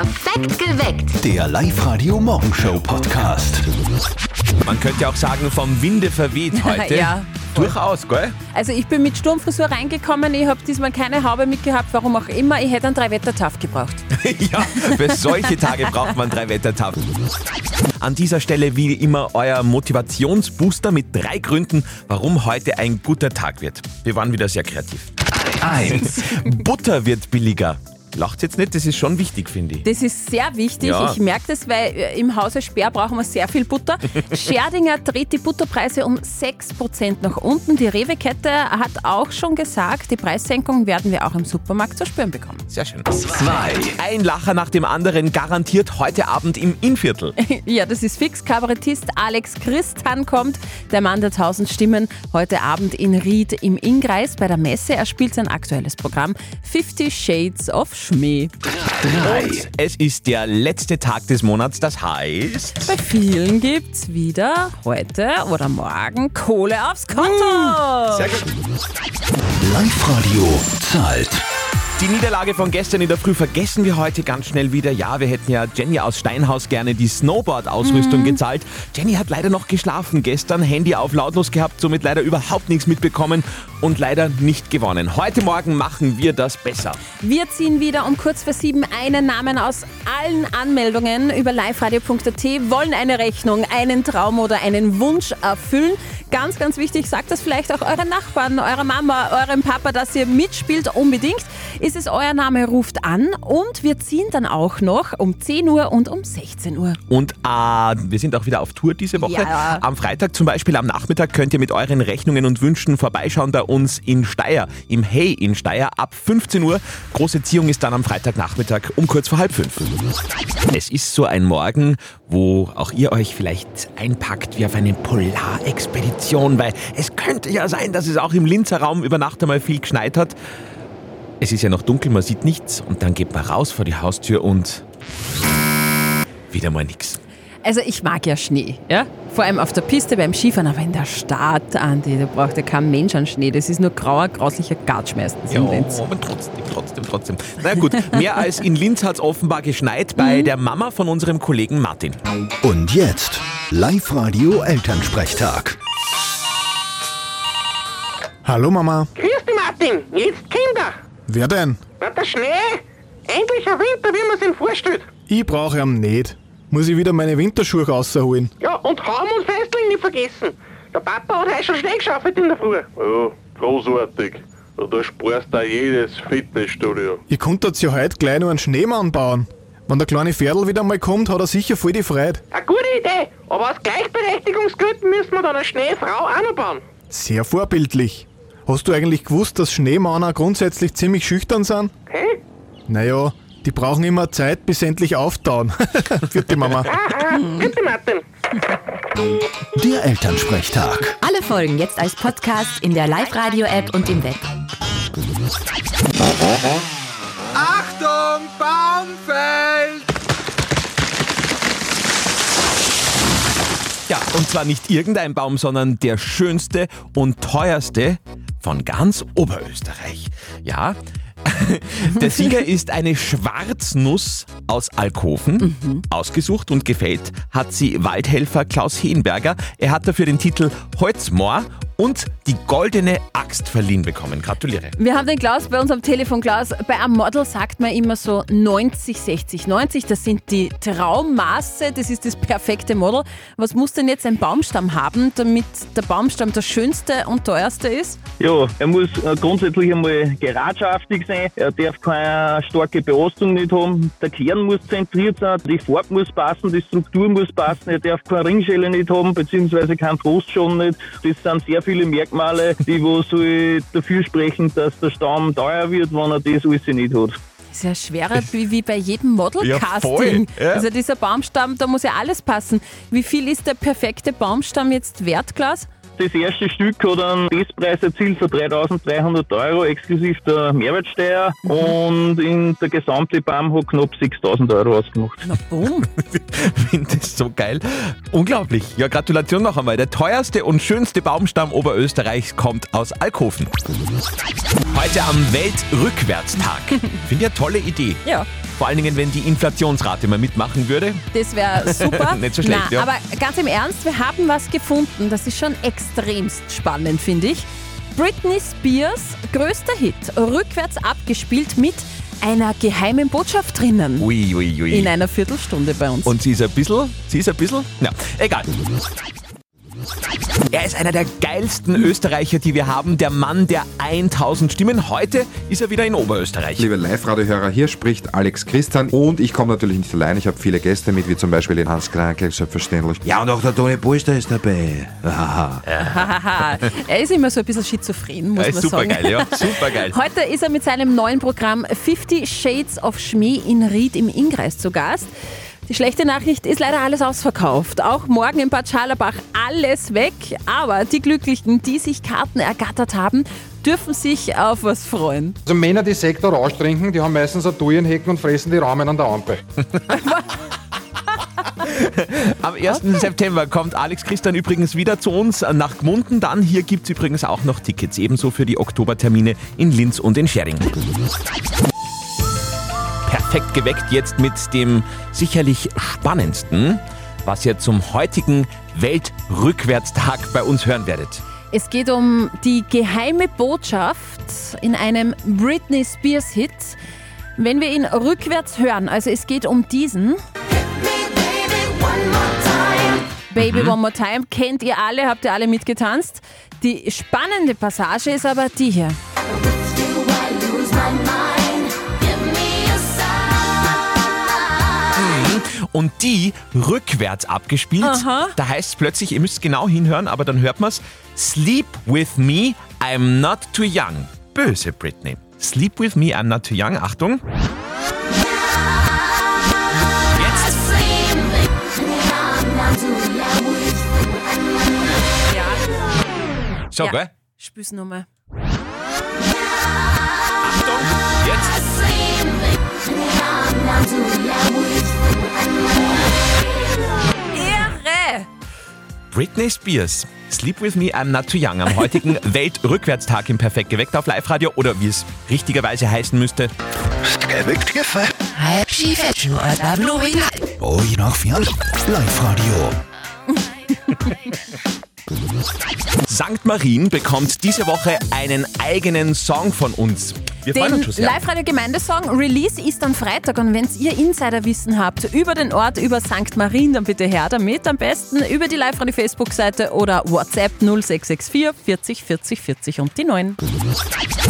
Perfekt geweckt. Der Live-Radio-Morgenshow-Podcast. Man könnte auch sagen, vom Winde verweht heute. Ja. Durchaus, gell? Also ich bin mit Sturmfrisur reingekommen, ich habe diesmal keine Haube mitgehabt, warum auch immer, ich hätte einen Drei-Wetter-Taft gebraucht. ja, für solche Tage braucht man drei Wettertaffen. An dieser Stelle wie immer euer Motivationsbooster mit drei Gründen, warum heute ein guter Tag wird. Wir waren wieder sehr kreativ. 1. Butter wird billiger. Lacht jetzt nicht, das ist schon wichtig, finde ich. Das ist sehr wichtig, Ja. ich merke das, weil äh, im Hause Speer brauchen wir sehr viel Butter. Scherdinger dreht die Butterpreise um 6% nach unten. Die Rewe-Kette hat auch schon gesagt, die Preissenkung werden wir auch im Supermarkt zu spüren bekommen. Sehr schön. 2. Ein Lacher nach dem anderen garantiert heute Abend im Innviertel. Ja, das ist fix. Kabarettist Alex Christan kommt, der Mann der tausend Stimmen, heute Abend in Ried im Innkreis bei der Messe. Er spielt sein aktuelles Programm 50 Shades of Schmäh. 3. Es ist der letzte Tag des Monats, das heißt... Bei vielen gibt's wieder heute oder morgen Kohle aufs Konto. Sehr gut. Live-Radio zahlt. Die Niederlage von gestern in der Früh vergessen wir heute ganz schnell wieder. Ja, wir hätten ja Jenny aus Steinhaus gerne die Snowboard-Ausrüstung gezahlt. Jenny hat leider noch geschlafen gestern, Handy auf lautlos gehabt, somit leider überhaupt nichts mitbekommen und leider nicht gewonnen. Heute Morgen machen wir das besser. Wir ziehen wieder um kurz vor sieben einen Namen aus allen Anmeldungen über liveradio.at, wollen eine Rechnung, einen Traum oder einen Wunsch erfüllen. Ganz, ganz wichtig, sagt das vielleicht auch euren Nachbarn, eurer Mama, eurem Papa, dass ihr mitspielt, unbedingt. Ist es euer Name, ruft an und wir ziehen dann auch noch um 10 Uhr und um 16 Uhr. Und äh, wir sind auch wieder auf Tour diese Woche. Ja. Am Freitag zum Beispiel am Nachmittag könnt ihr mit euren Rechnungen und Wünschen vorbeischauen bei uns in Steyr, im Hey in Steyr ab 15 Uhr. Große Ziehung ist dann am Freitagnachmittag um kurz vor halb fünf. Es ist so ein Morgen, wo auch ihr euch vielleicht einpackt wie auf eine Polarexpedition, weil es könnte ja sein, dass es auch im Linzer Raum über Nacht einmal viel geschneit hat. Es ist ja noch dunkel, man sieht nichts und dann geht man raus vor die Haustür und wieder mal nichts. Also ich mag ja Schnee, ja? Vor allem auf der Piste beim Skifahren, aber in der Stadt, Andi, da braucht ja kein Mensch an Schnee. Das ist nur grauer, grauslicher Gatsch meistens Ja, in Linz. aber trotzdem, trotzdem, trotzdem. Na gut, mehr als in Linz hat es offenbar geschneit bei der Mama von unserem Kollegen Martin. Und jetzt Live-Radio Elternsprechtag. Hallo Mama. Grüß dich, Martin. Jetzt Kinder. Wer denn? Na, der Schnee. Endlich ein Winter, wie man sich vorstellt. Ich brauche ihn nicht. Muss ich wieder meine Winterschuhe rausholen? Ja, und Haum und Festling nicht vergessen. Der Papa hat heute schon Schnee geschaufelt in der Früh. Ja, großartig. Ja, Da sparst du auch jedes Fitnessstudio. Ihr konntet ja heute gleich noch einen Schneemann bauen. Wenn der kleine Pferdl wieder mal kommt, hat er sicher voll die Freude. Eine gute Idee, aber aus Gleichberechtigungsgründen müssen wir dann eine Schneefrau auch noch bauen. Sehr vorbildlich. Hast du eigentlich gewusst, dass Schneemanner grundsätzlich ziemlich schüchtern sind? Hä? Naja, die brauchen immer Zeit, bis sie endlich auftauen. Vierte Mama. Aha, bitte Martin. Der Elternsprechtag. Alle Folgen jetzt als Podcast in der Live-Radio-App und im Web. Achtung, Baumfeld! Ja, und zwar nicht irgendein Baum, sondern der schönste und teuerste von ganz Oberösterreich. Ja, der Sieger ist eine Schwarznuss aus Alkoven. Ausgesucht und gefällt hat sie Waldhelfer Klaus Heenberger. Er hat dafür den Titel Holzmoor und die goldene Axt verliehen bekommen. Gratuliere. Wir haben den Klaus bei uns am Telefon. Klaus, bei einem Model sagt man immer so 90, 60, 90. Das sind die Traummaße, das ist das perfekte Model. Was muss denn jetzt ein Baumstamm haben, damit der Baumstamm der schönste und teuerste ist? Ja, er muss äh, grundsätzlich einmal geradschaftig sein, er darf keine starke Belastung nicht haben, der Kern muss zentriert sein, die Farbe muss passen, die Struktur muss passen, er darf keine Ringschelle nicht haben, beziehungsweise keinen Frostschaden nicht. Das sind sehr viele Merkmale, die wo so dafür sprechen, dass der Stamm teuer wird, wenn er das alles nicht hat. Das ist ja schwerer wie, wie bei jedem Model-Casting. voll, ja. Also dieser Baumstamm, da muss ja alles passen. Wie viel ist der perfekte Baumstamm jetzt wert, Klaus? Das erste Stück hat einen Bestpreis erzielt von 3.300 Euro exklusiv der Mehrwertsteuer und in der gesamte Baum hat knapp 6.000 Euro ausgemacht. Na bumm. finde das so geil. Unglaublich. Ja, Gratulation noch einmal. Der teuerste und schönste Baumstamm Oberösterreichs kommt aus Alkoven. Heute am Weltrückwärtstag. Finde ich eine tolle Idee. Ja. Vor allen Dingen, wenn die Inflationsrate mal mitmachen würde. Das wäre super. Nicht so schlecht, Na, ja. Aber ganz im Ernst, wir haben was gefunden. Das ist schon extremst spannend, finde ich. Britney Spears größter Hit, rückwärts abgespielt mit einer geheimen Botschaft drinnen. Ui, ui, ui. In einer Viertelstunde bei uns. Und sie ist ein bisschen, sie ist ein bisschen, ja, egal. Er ist einer der geilsten Österreicher, die wir haben, der Mann der 1000 Stimmen. Heute ist er wieder in Oberösterreich. Liebe Live-Radio-Hörer, hier spricht Alex Christian und ich komme natürlich nicht allein. Ich habe viele Gäste mit, wie zum Beispiel den Hans Krankel, selbstverständlich. Ja, und auch der Toni Polster ist dabei. Er ist immer so ein bisschen schizophren, muss Er ist man super sagen. geil, ja, super geil. Heute ist er mit seinem neuen Programm 50 Shades of Schmäh in Ried im Innkreis zu Gast. Die schlechte Nachricht ist leider alles ausverkauft. Auch morgen in Bad Scharlabach alles weg. Aber die Glücklichen, die sich Karten ergattert haben, dürfen sich auf was freuen. Also Männer, die Sekt oder Rausch trinken, die haben meistens ein Dui in Hecken und fressen die Rahmen an der Ampel. Am 1. September kommt Alex Christian übrigens wieder zu uns nach Gmunden. Dann hier gibt es übrigens auch noch Tickets, ebenso für die Oktobertermine in Linz und in Schering. Perfekt geweckt jetzt mit dem sicherlich spannendsten, was ihr zum heutigen Weltrückwärtstag bei uns hören werdet. Es geht um die geheime Botschaft in einem Britney Spears Hit. Wenn wir ihn rückwärts hören, also es geht um diesen. Baby One More Time kennt ihr alle, habt ihr alle mitgetanzt. Die spannende Passage ist aber die hier. Und die rückwärts abgespielt. Aha. Da heißt es plötzlich, ihr müsst genau hinhören, aber dann hört man es. Sleep with me, I'm not too young. Böse Britney. Sleep with me, I'm not too young. Achtung. Jetzt. So, Ja. gell? Spür's nochmal. Achtung. Jetzt. Irre! Britney Spears. Sleep with me, I'm not too young. Am heutigen Weltrückwärtstag im Perfekt geweckt auf Live-Radio oder wie es richtigerweise heißen müsste. Fern. Live-Radio. St. Marien bekommt diese Woche einen eigenen Song von uns. Wir freuen Den uns schon sehr. Live-Radio-Gemeindesong Release ist am Freitag und wenn ihr Insiderwissen habt über den Ort, über St. Marien, dann bitte her damit. Am besten über die Live-Radio-Facebook-Seite oder WhatsApp 0664 40 40 40 und die 9.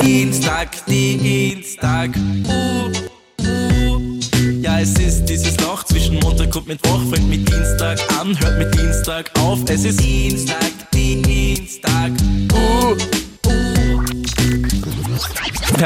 Dienstag, Dienstag, uh, uh. Ja, es ist dieses Loch zwischen Montag und Mittwoch. Fängt mit Dienstag an, hört mit Dienstag auf. Es ist Dienstag, Dienstag,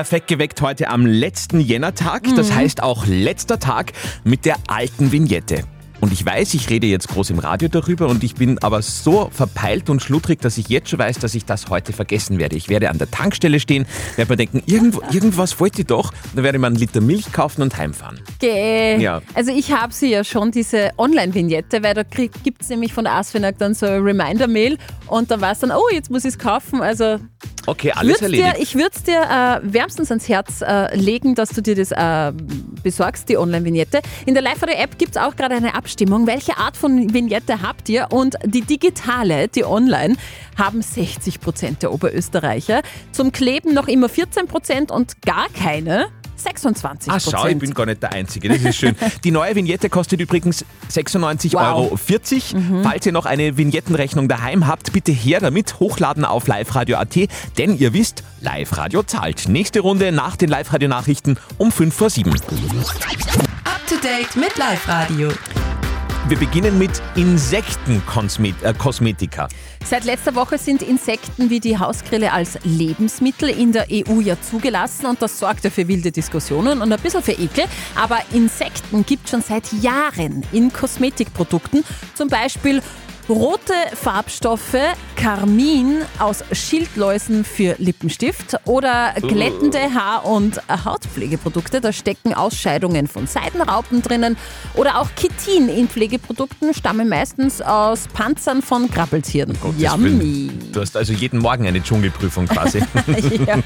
Perfekt geweckt heute am letzten Jännertag. Das Mhm. heißt auch letzter Tag mit der alten Vignette. Und ich weiß, ich rede jetzt groß im Radio darüber und ich bin aber so verpeilt und schludrig, dass ich jetzt schon weiß, dass ich das heute vergessen werde. Ich werde an der Tankstelle stehen, werde mir denken, irgendwo, irgendwas wollte ich doch. Dann werde ich mir einen Liter Milch kaufen und heimfahren. Geh. Ja. Also ich habe sie ja schon, diese Online-Vignette, weil da gibt es nämlich von ASFINAG dann so ein Reminder-Mail und da war es dann, oh, jetzt muss ich es kaufen. Also Okay, alles würd's dir, erledigt. ich würde es dir äh, wärmstens ans Herz äh, legen, dass du dir das äh, besorgst, die Online-Vignette. In der Live-Radio-App gibt es auch gerade eine Abstimmung. Welche Art von Vignette habt ihr? Und die digitale, die online, haben 60 Prozent der Oberösterreicher. Zum Kleben noch immer 14 Prozent und gar keine 26 Ah, Prozent. schau, ich bin gar nicht der Einzige. Das ist schön. Die neue Vignette kostet übrigens 96,40 Euro. Falls ihr noch eine Vignettenrechnung daheim habt, bitte her damit, hochladen auf liveradio.at, denn ihr wisst, Live-Radio zahlt. Nächste Runde nach den Live-Radio-Nachrichten um 5 vor 7. Up to date mit Live Radio. Wir beginnen mit Insektenkosmetika. Seit letzter Woche sind Insekten wie die Hausgrille als Lebensmittel in der EU ja zugelassen und das sorgt ja für wilde Diskussionen und ein bisschen für Ekel. Aber Insekten gibt schon seit Jahren in Kosmetikprodukten, zum Beispiel Rote Farbstoffe, Karmin aus Schildläusen für Lippenstift oder glättende Haar- und Hautpflegeprodukte. Da stecken Ausscheidungen von Seidenraupen drinnen. Oder auch Chitin in Pflegeprodukten stammen meistens aus Panzern von Krabbeltieren. Yummy. Du hast also jeden Morgen eine Dschungelprüfung quasi. ja.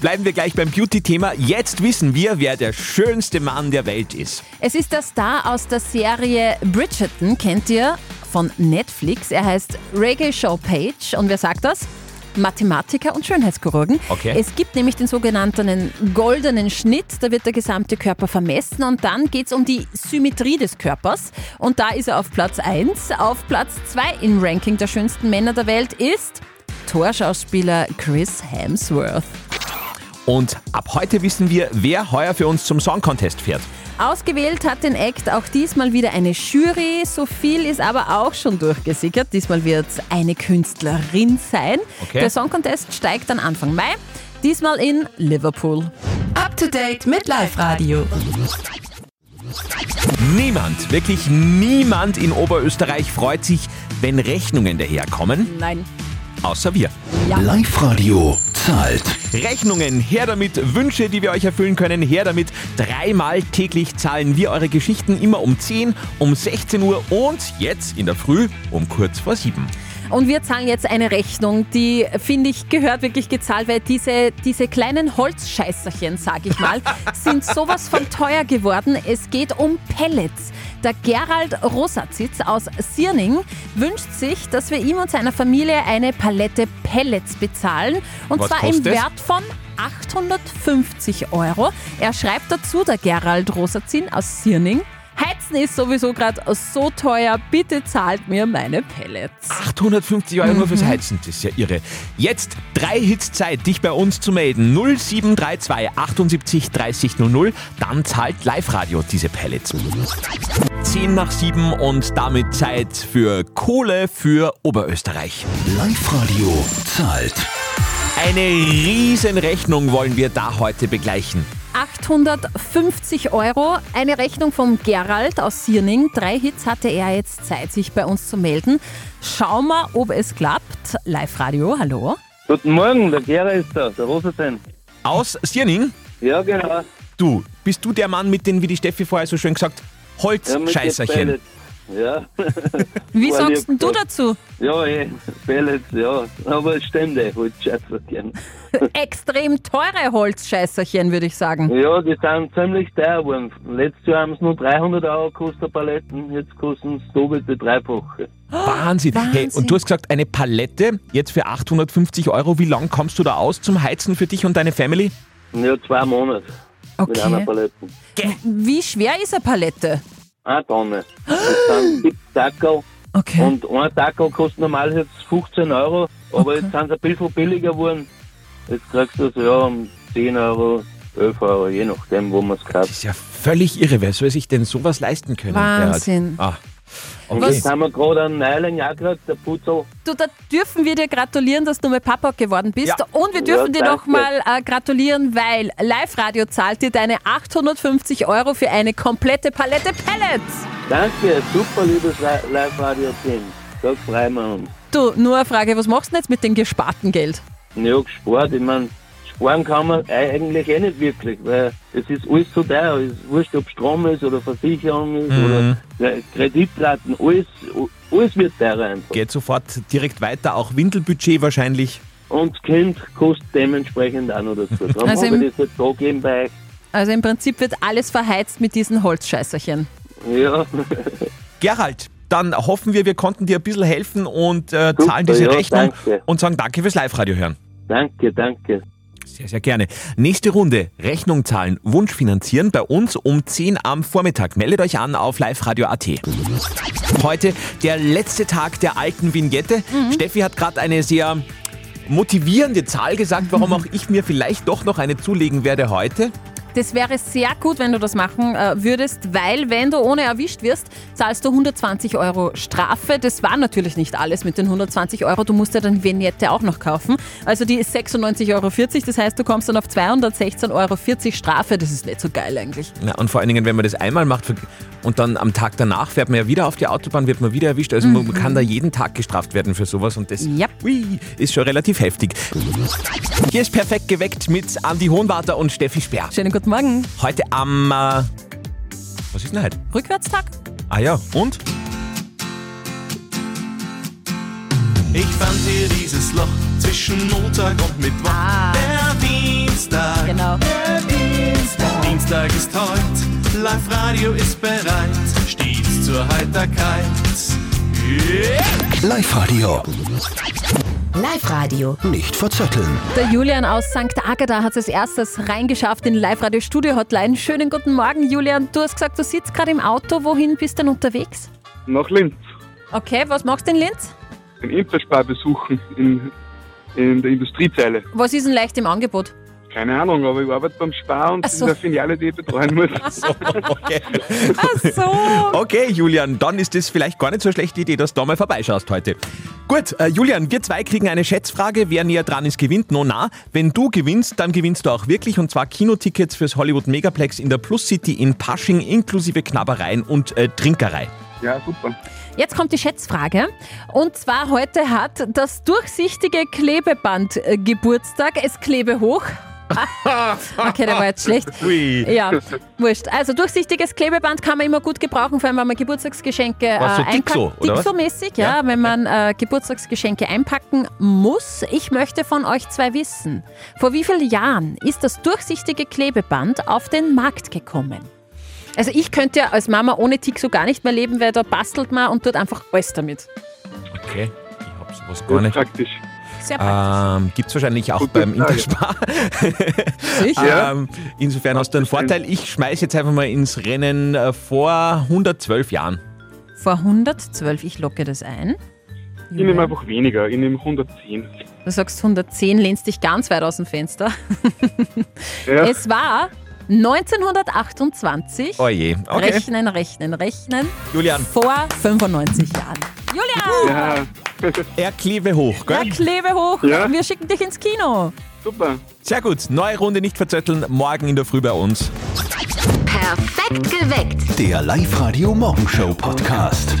Bleiben wir gleich beim Beauty-Thema. Jetzt wissen wir, wer der schönste Mann der Welt ist. Es ist der Star aus der Serie Bridgerton, kennt ihr, von Netflix. Er heißt Reggae Show Page und wer sagt das? Mathematiker und Schönheitschirurgen. Okay. Es gibt nämlich den sogenannten goldenen Schnitt, da wird der gesamte Körper vermessen und dann geht es um die Symmetrie des Körpers und da ist er auf Platz 1. Auf Platz 2 im Ranking der schönsten Männer der Welt ist Torschauspieler Chris Hemsworth. Und ab heute wissen wir, wer heuer für uns zum Song Contest fährt. Ausgewählt hat den Act auch diesmal wieder eine Jury. So viel ist aber auch schon durchgesickert. Diesmal wird es eine Künstlerin sein. Okay. Der Song Contest steigt dann Anfang Mai. Diesmal in Liverpool. Up to date mit Live Radio. Niemand, wirklich niemand in Oberösterreich freut sich, wenn Rechnungen daherkommen, Nein. außer wir. Ja. Live-Radio zahlt. Rechnungen, her damit, Wünsche, die wir euch erfüllen können, her damit. Dreimal täglich zahlen wir eure Geschichten immer um 10, um 16 Uhr und jetzt in der Früh um kurz vor 7. Und wir zahlen jetzt eine Rechnung, die, finde ich, gehört wirklich gezahlt, weil diese, diese kleinen Holzscheißerchen, sage ich mal, sind sowas von teuer geworden. Es geht um Pellets. Der Gerald Rosazitz aus Sierning wünscht sich, dass wir ihm und seiner Familie eine Palette Pellets bezahlen. Und Was zwar im? Wert von 850 Euro. Er schreibt dazu, der Gerald Rosazin aus Sierning, Heizen ist sowieso gerade so teuer, bitte zahlt mir meine Pellets. 850 Euro nur fürs Heizen, das ist ja irre. Jetzt drei Hits Zeit, dich bei uns zu melden. 0732 78 30 00, dann zahlt Live-Radio diese Pellets. 10 nach 7 und damit Zeit für Kohle für Oberösterreich. Live-Radio zahlt. Eine riesen Rechnung wollen wir da heute begleichen. 850 Euro, eine Rechnung vom Gerald aus Sierning. Drei Hits hatte er jetzt Zeit, sich bei uns zu melden. Schauen wir, ob es klappt. Live-Radio, hallo. Guten Morgen, der Gera ist da, der Rosenstein. Aus Sierning? Ja, genau. Du, bist du der Mann mit den, wie die Steffi vorher so schön gesagt, Ja, Holzscheißerchen? Pellets. Ja. Wie War sagst denn du dazu? Ja, eh, Pellets, ja. Aber es stimmt eh, scheiße gern. Extrem teure Holzscheißerchen, würde ich sagen. Ja, die sind ziemlich teuer geworden. Letztes Jahr haben sie nur 300 Euro gekostet, Paletten. Jetzt kosten das doppelte, dreifache. Wahnsinn. Hey, und du hast gesagt, eine Palette jetzt für 850 Euro. Wie lang kommst du da aus zum Heizen für dich und deine Family? Ja, zwei Monate mit Okay. einer Palette. Wie schwer ist eine Palette? Eine Tonne. Das sind sieben Tackel. Okay. Und ein Tackel kostet normal jetzt 15 Euro, aber jetzt sind sie ein bisschen billiger geworden. Jetzt kriegst du es ja um 10 Euro, 11 Euro, je nachdem, wo man es kauft. Das ist ja völlig irre. Wer soll sich denn sowas leisten können? Wahnsinn. Gerhard? Ah, Und jetzt haben wir gerade einen Neuling auch gekriegt, der Putzel. Du, da dürfen wir dir gratulieren, dass du mal Papa geworden bist. Ja. Und wir dürfen Ja, dir noch danke. mal äh, gratulieren, weil Live-Radio zahlt dir deine 850 Euro für eine komplette Palette Pellets. Danke, super liebes Li- Live-Radio-Team. Da freuen wir uns. Du, nur eine Frage, was machst du denn jetzt mit dem gesparten Geld? Ja, gespart, ich meine, sparen kann man eigentlich eh nicht wirklich, weil es ist alles so teuer. Es ist wurscht, ob Strom ist oder Versicherung ist Mhm. oder Kre- Kreditraten, alles, alles wird teurer einfach. Geht sofort direkt weiter. Auch Windelbudget wahrscheinlich. Und das Kind kostet dementsprechend auch noch dazu. Darum Also habe im- ich das jetzt da bei euch. Also im Prinzip wird alles verheizt mit diesen Holzscheißerchen. Ja, Gerald, dann hoffen wir, wir konnten dir ein bisschen helfen und äh, Super, zahlen diese ja, Rechnung danke. und sagen Danke fürs Live-Radio hören. danke, danke. Sehr, sehr gerne. Nächste Runde, Rechnung zahlen, Wunsch finanzieren bei uns um 10 am Vormittag. Meldet euch an auf liveradio.at. Heute der letzte Tag der alten Vignette. Steffi hat gerade eine sehr motivierende Zahl gesagt, warum auch ich mir vielleicht doch noch eine zulegen werde heute. Das wäre sehr gut, wenn du das machen äh, würdest, weil wenn du ohne erwischt wirst, zahlst du 120 Euro Strafe. Das war natürlich nicht alles mit den 120 Euro. Du musst ja dann Vignette auch noch kaufen. Also die ist 96,40 Euro. Das heißt, du kommst dann auf 216,40 Euro Strafe. Das ist nicht so geil eigentlich. Ja, und vor allen Dingen, wenn man das einmal macht und dann am Tag danach fährt man ja wieder auf die Autobahn, wird man wieder erwischt. Also man kann da jeden Tag gestraft werden für sowas und das Yep. ui, ist schon relativ heftig. Hier ist perfekt geweckt mit Andi Hohenwarter und Steffi Speer. Schönen guten Morgen. Heute am. Äh, was ist denn heute? Rückwärtstag? Ah ja, und? Ich fand hier dieses Loch zwischen Montag und Mittwoch. Ah. Der Dienstag. Genau. Der Dienstag. Dienstag ist heute. Live-Radio ist bereit. Stets zur Heiterkeit. Yeah. Live-Radio. Live-Radio. Nicht verzetteln. Der Julian aus St. Agatha hat es als erstes reingeschafft in Live-Radio Studio Hotline. Schönen guten Morgen, Julian. Du hast gesagt, du sitzt gerade im Auto. Wohin bist du denn unterwegs? Nach Linz. Okay, was machst du in Linz? Den Interspar besuchen in, in der Industriezeile. Was ist denn leicht im Angebot? Keine Ahnung, aber ich arbeite beim Spar und Ach so. in der Filiale, die ich betreuen muss. Okay. Ach so. Okay, Julian, dann ist das vielleicht gar nicht so eine schlechte Idee, dass du da mal vorbeischaust heute. Gut, äh, Julian, wir zwei kriegen eine Schätzfrage. Wer näher dran ist, gewinnt. No, na. Wenn du gewinnst, dann gewinnst du auch wirklich. Und zwar Kinotickets fürs Hollywood Megaplex in der Plus City in Pasching inklusive Knabbereien und äh, Trinkerei. Ja, super. Jetzt kommt die Schätzfrage. Und zwar heute hat das durchsichtige Klebeband äh, Geburtstag. Es klebe hoch. okay, der war jetzt schlecht. Ui. Ja, wurscht. Also durchsichtiges Klebeband kann man immer gut gebrauchen, vor allem wenn man Geburtstagsgeschenke Was, so äh, einpackt. Dixo? Dixo-mäßig, ja, wenn man äh, Geburtstagsgeschenke einpacken muss. Ich möchte von euch zwei wissen, vor wie vielen Jahren ist das durchsichtige Klebeband auf den Markt gekommen? Also ich könnte ja als Mama ohne Tixo gar nicht mehr leben, weil da bastelt man und tut einfach alles damit. Okay, ich hab sowas gar nicht. praktisch. Sehr praktisch. Ähm, Gibt es wahrscheinlich auch Gute beim Frage. Interspar. Sicher. ähm, insofern hast du einen Vorteil. Ich schmeiß jetzt einfach mal ins Rennen äh, vor 112 Jahren. Vor 112, ich locke das ein. Ich nehme einfach weniger, ich nehme 110. Du sagst 110, lehnst dich ganz weit aus dem Fenster. Ja. Es war 1928. Oje, Oh okay. Rechnen, rechnen, rechnen. Julian, Vor 95 Jahren. Julian! Ja, er klebe hoch, gell? klebe hoch. Ja. Wir schicken dich ins Kino. super. Sehr gut. Neue Runde nicht verzötteln. Morgen in der Früh bei uns. Perfekt geweckt. Der Live-Radio Morgenshow Podcast.